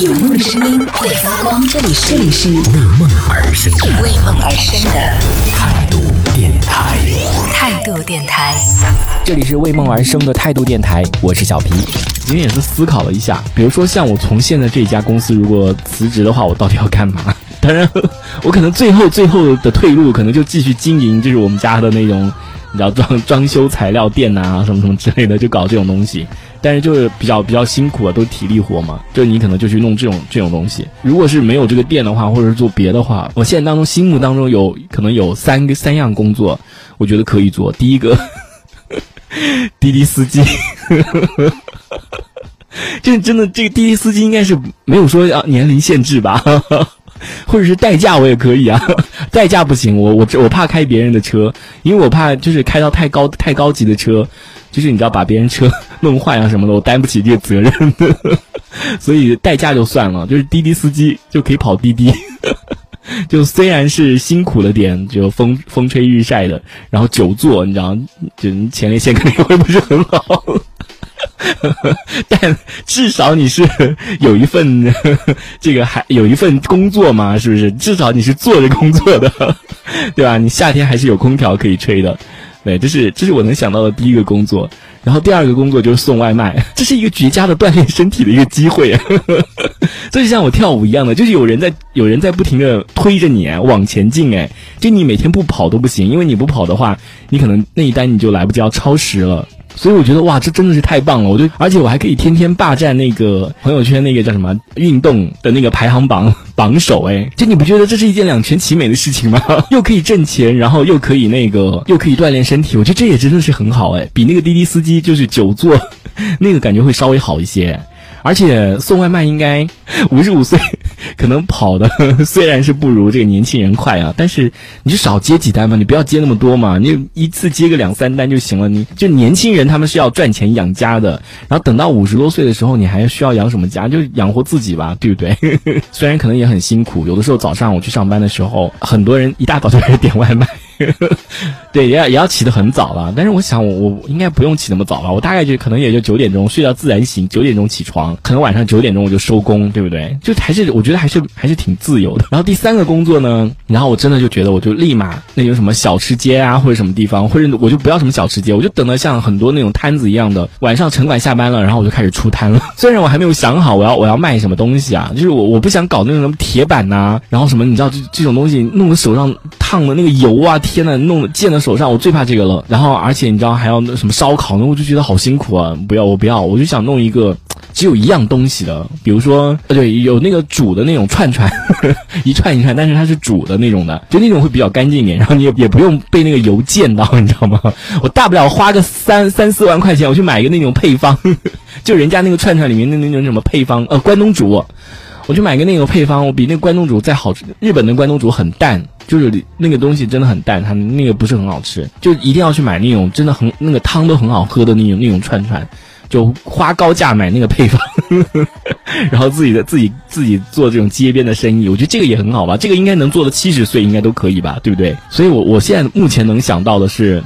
有梦的声音会发光，这里是这里是为梦而生的为梦而生的态度电台。态度电台。这里是为梦而生的态度电台，我是小皮。今天也是思考了一下，比如说像我从现在这家公司如果辞职的话，我到底要干嘛？当然，我可能最后最后的退路可能就继续经营，就是我们家的那种，你知道装装修材料店呐、什么什么之类的，就搞这种东西。但是就是比较比较辛苦啊，都体力活嘛，就你可能就去弄这种这种东西。如果是没有这个店的话，或者是做别的话，我现在当中心目当中有可能有三个三样工作，我觉得可以做。第一个，滴滴司机。这真的，这个滴滴司机应该是没有说啊年龄限制吧，或者是代驾我也可以啊，代驾不行，我我我怕开别人的车，因为我怕就是开到太高太高级的车，就是你知道把别人车弄坏啊什么的，我担不起这个责任，所以代驾就算了，就是滴滴司机就可以跑滴滴，就虽然是辛苦了点，就风风吹日晒的，然后久坐，你知道，就前列腺肯定会不是很好。但至少你是有一份这个还有一份工作嘛，是不是？至少你是做着工作的，对吧？你夏天还是有空调可以吹的，对，这是这是我能想到的第一个工作。然后第二个工作就是送外卖，这是一个绝佳的锻炼身体的一个机会，这就像我跳舞一样的，就是有人在有人在不停的推着你往前进，哎，就你每天不跑都不行，因为你不跑的话，你可能那一单你就来不及要超时了。所以我觉得哇，这真的是太棒了！我就而且我还可以天天霸占那个朋友圈那个叫什么运动的那个排行榜榜首哎，就你不觉得这是一件两全其美的事情吗？又可以挣钱，然后又可以那个又可以锻炼身体，我觉得这也真的是很好哎，比那个滴滴司机就是久坐 那个感觉会稍微好一些。而且送外卖应该五十五岁，可能跑的 虽然是不如这个年轻人快啊，但是你就少接几单嘛，你不要接那么多嘛，你一次接个两三单就行了。你就年轻人他们是要赚钱养家的，然后等到五十多岁的时候，你还需要养什么家？就养活自己吧，对不对？虽然可能也很辛苦，有的时候早上我去上班的时候，很多人一大早就开始点外卖。对，也要也要起得很早了。但是我想，我我应该不用起那么早吧？我大概就可能也就九点钟睡到自然醒，九点钟起床，可能晚上九点钟我就收工，对不对？就还是我觉得还还是还是挺自由的。然后第三个工作呢，然后我真的就觉得，我就立马那有什么小吃街啊，或者什么地方，或者我就不要什么小吃街，我就等的像很多那种摊子一样的，晚上城管下班了，然后我就开始出摊了。虽然我还没有想好我要我要卖什么东西啊，就是我我不想搞那种什么铁板呐，然后什么你知道这这种东西弄的手上烫的那个油啊。天呐，弄溅到手上，我最怕这个了。然后，而且你知道还要那什么烧烤，那我就觉得好辛苦啊！不要，我不要，我就想弄一个只有一样东西的，比如说，呃，对，有那个煮的那种串串，一串一串，但是它是煮的那种的，就那种会比较干净一点，然后你也也不用被那个油溅到，你知道吗？我大不了花个三三四万块钱，我去买一个那种配方，就人家那个串串里面的那种什么配方，呃，关东煮。我去买个那个配方，我比那个关东煮再好吃。日本的关东煮很淡，就是那个东西真的很淡，它那个不是很好吃，就一定要去买那种真的很那个汤都很好喝的那种那种串串，就花高价买那个配方，然后自己的自己自己做这种街边的生意，我觉得这个也很好吧，这个应该能做到七十岁应该都可以吧，对不对？所以我我现在目前能想到的是。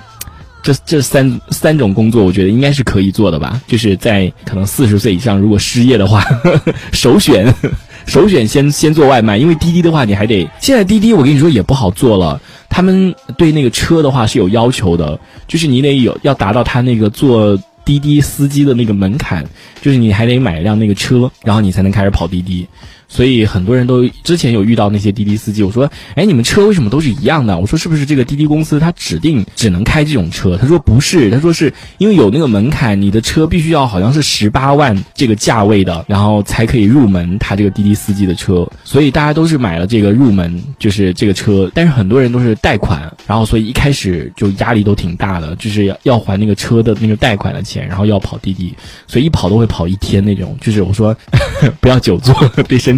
这这三三种工作，我觉得应该是可以做的吧。就是在可能四十岁以上，如果失业的话，首选 首选先先做外卖，因为滴滴的话，你还得现在滴滴，我跟你说也不好做了。他们对那个车的话是有要求的，就是你得有要达到他那个做滴滴司机的那个门槛，就是你还得买一辆那个车，然后你才能开始跑滴滴。所以很多人都之前有遇到那些滴滴司机，我说，哎，你们车为什么都是一样的？我说是不是这个滴滴公司它指定只能开这种车？他说不是，他说是因为有那个门槛，你的车必须要好像是十八万这个价位的，然后才可以入门他这个滴滴司机的车。所以大家都是买了这个入门，就是这个车，但是很多人都是贷款，然后所以一开始就压力都挺大的，就是要要还那个车的那个贷款的钱，然后要跑滴滴，所以一跑都会跑一天那种。就是我说 不要久坐，对身。